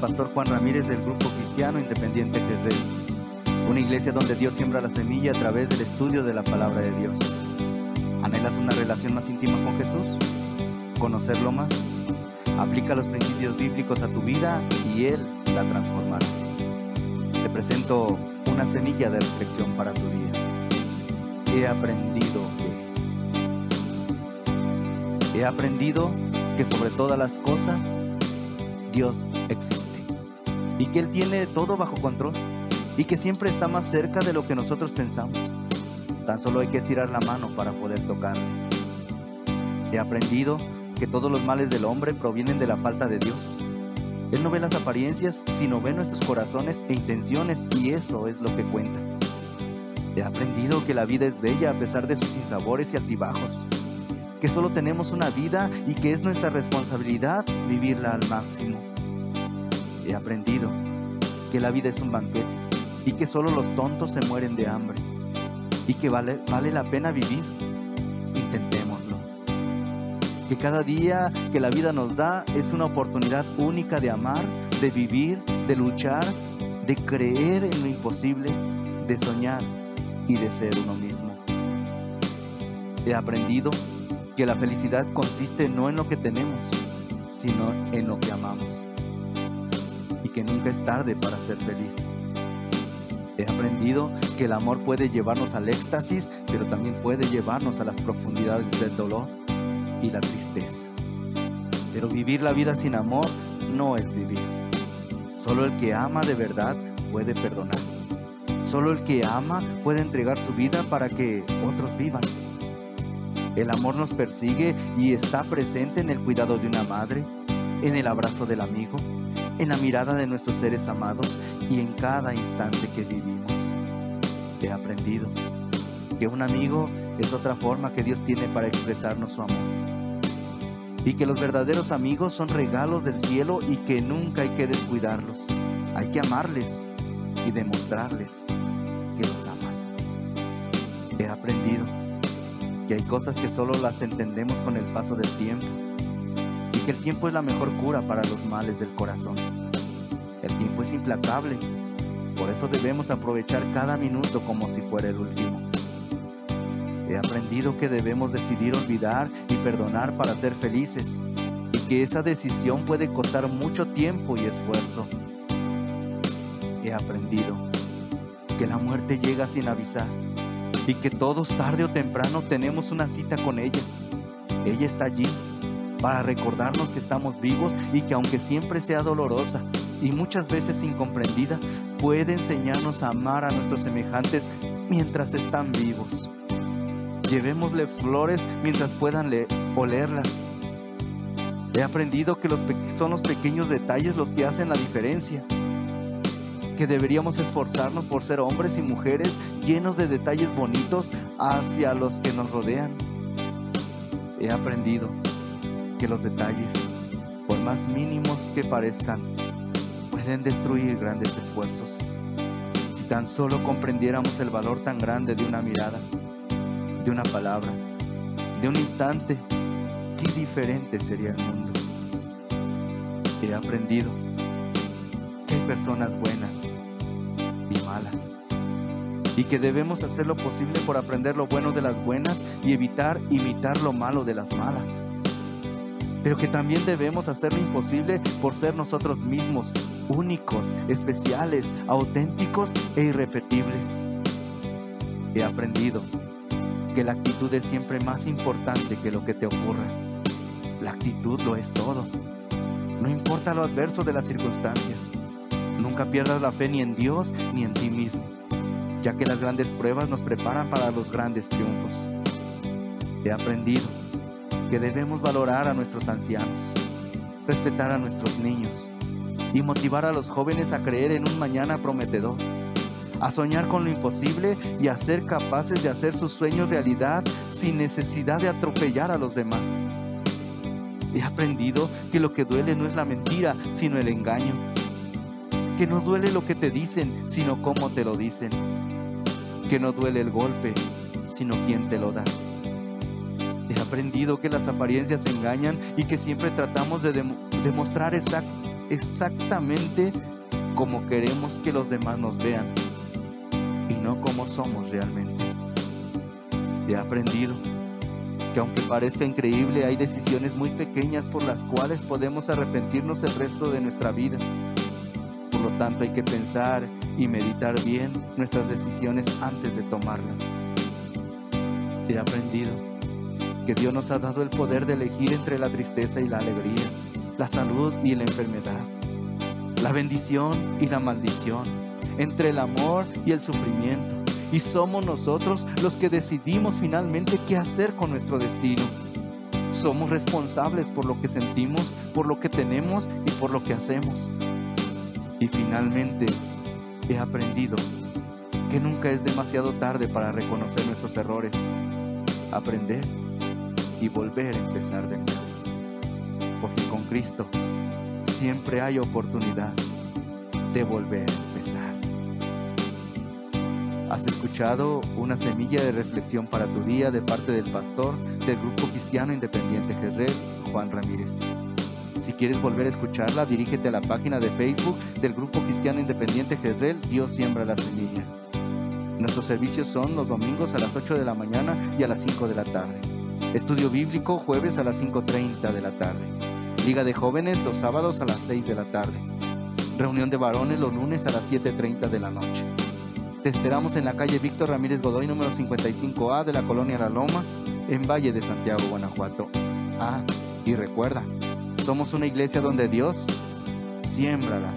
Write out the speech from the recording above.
pastor Juan Ramírez del Grupo Cristiano Independiente Guerrero, una iglesia donde Dios siembra la semilla a través del estudio de la palabra de Dios. ¿Anhelas una relación más íntima con Jesús? ¿Conocerlo más? Aplica los principios bíblicos a tu vida y Él la transformará. Te presento una semilla de reflexión para tu día. He aprendido que... He aprendido que sobre todas las cosas Dios existe y que Él tiene todo bajo control y que siempre está más cerca de lo que nosotros pensamos. Tan solo hay que estirar la mano para poder tocarle. He aprendido que todos los males del hombre provienen de la falta de Dios. Él no ve las apariencias, sino ve nuestros corazones e intenciones y eso es lo que cuenta. He aprendido que la vida es bella a pesar de sus sinsabores y altibajos que solo tenemos una vida y que es nuestra responsabilidad vivirla al máximo. He aprendido que la vida es un banquete y que solo los tontos se mueren de hambre y que vale, vale la pena vivir. Intentémoslo. Que cada día que la vida nos da es una oportunidad única de amar, de vivir, de luchar, de creer en lo imposible, de soñar y de ser uno mismo. He aprendido que la felicidad consiste no en lo que tenemos, sino en lo que amamos. Y que nunca es tarde para ser feliz. He aprendido que el amor puede llevarnos al éxtasis, pero también puede llevarnos a las profundidades del dolor y la tristeza. Pero vivir la vida sin amor no es vivir. Solo el que ama de verdad puede perdonar. Solo el que ama puede entregar su vida para que otros vivan. El amor nos persigue y está presente en el cuidado de una madre, en el abrazo del amigo, en la mirada de nuestros seres amados y en cada instante que vivimos. He aprendido que un amigo es otra forma que Dios tiene para expresarnos su amor. Y que los verdaderos amigos son regalos del cielo y que nunca hay que descuidarlos. Hay que amarles y demostrarles que los amas. He aprendido que hay cosas que solo las entendemos con el paso del tiempo y que el tiempo es la mejor cura para los males del corazón. El tiempo es implacable, por eso debemos aprovechar cada minuto como si fuera el último. He aprendido que debemos decidir olvidar y perdonar para ser felices y que esa decisión puede costar mucho tiempo y esfuerzo. He aprendido que la muerte llega sin avisar y que todos tarde o temprano tenemos una cita con ella. Ella está allí para recordarnos que estamos vivos y que aunque siempre sea dolorosa y muchas veces incomprendida, puede enseñarnos a amar a nuestros semejantes mientras están vivos. Llevémosle flores mientras puedan olerlas. He aprendido que los son los pequeños detalles los que hacen la diferencia que deberíamos esforzarnos por ser hombres y mujeres llenos de detalles bonitos hacia los que nos rodean. He aprendido que los detalles, por más mínimos que parezcan, pueden destruir grandes esfuerzos. Si tan solo comprendiéramos el valor tan grande de una mirada, de una palabra, de un instante, qué diferente sería el mundo. He aprendido que hay personas buenas. Y que debemos hacer lo posible por aprender lo bueno de las buenas y evitar imitar lo malo de las malas. Pero que también debemos hacer lo imposible por ser nosotros mismos, únicos, especiales, auténticos e irrepetibles. He aprendido que la actitud es siempre más importante que lo que te ocurra. La actitud lo es todo. No importa lo adverso de las circunstancias. Nunca pierdas la fe ni en Dios ni en ti mismo, ya que las grandes pruebas nos preparan para los grandes triunfos. He aprendido que debemos valorar a nuestros ancianos, respetar a nuestros niños y motivar a los jóvenes a creer en un mañana prometedor, a soñar con lo imposible y a ser capaces de hacer sus sueños realidad sin necesidad de atropellar a los demás. He aprendido que lo que duele no es la mentira, sino el engaño que no duele lo que te dicen, sino cómo te lo dicen. Que no duele el golpe, sino quién te lo da. He aprendido que las apariencias engañan y que siempre tratamos de demostrar exactamente como queremos que los demás nos vean y no como somos realmente. He aprendido que aunque parezca increíble, hay decisiones muy pequeñas por las cuales podemos arrepentirnos el resto de nuestra vida. Tanto, hay que pensar y meditar bien nuestras decisiones antes de tomarlas. He aprendido que Dios nos ha dado el poder de elegir entre la tristeza y la alegría, la salud y la enfermedad, la bendición y la maldición, entre el amor y el sufrimiento y somos nosotros los que decidimos finalmente qué hacer con nuestro destino. Somos responsables por lo que sentimos, por lo que tenemos y por lo que hacemos. Y finalmente he aprendido que nunca es demasiado tarde para reconocer nuestros errores, aprender y volver a empezar de nuevo. Porque con Cristo siempre hay oportunidad de volver a empezar. Has escuchado una semilla de reflexión para tu día de parte del pastor del Grupo Cristiano Independiente Jerez, Juan Ramírez. Si quieres volver a escucharla, dirígete a la página de Facebook del Grupo Cristiano Independiente Jezreel, Dios siembra la semilla. Nuestros servicios son los domingos a las 8 de la mañana y a las 5 de la tarde. Estudio bíblico jueves a las 5.30 de la tarde. Liga de jóvenes los sábados a las 6 de la tarde. Reunión de varones los lunes a las 7.30 de la noche. Te esperamos en la calle Víctor Ramírez Godoy, número 55A de la colonia La Loma, en Valle de Santiago, Guanajuato. Ah, y recuerda, somos una iglesia donde Dios siembra las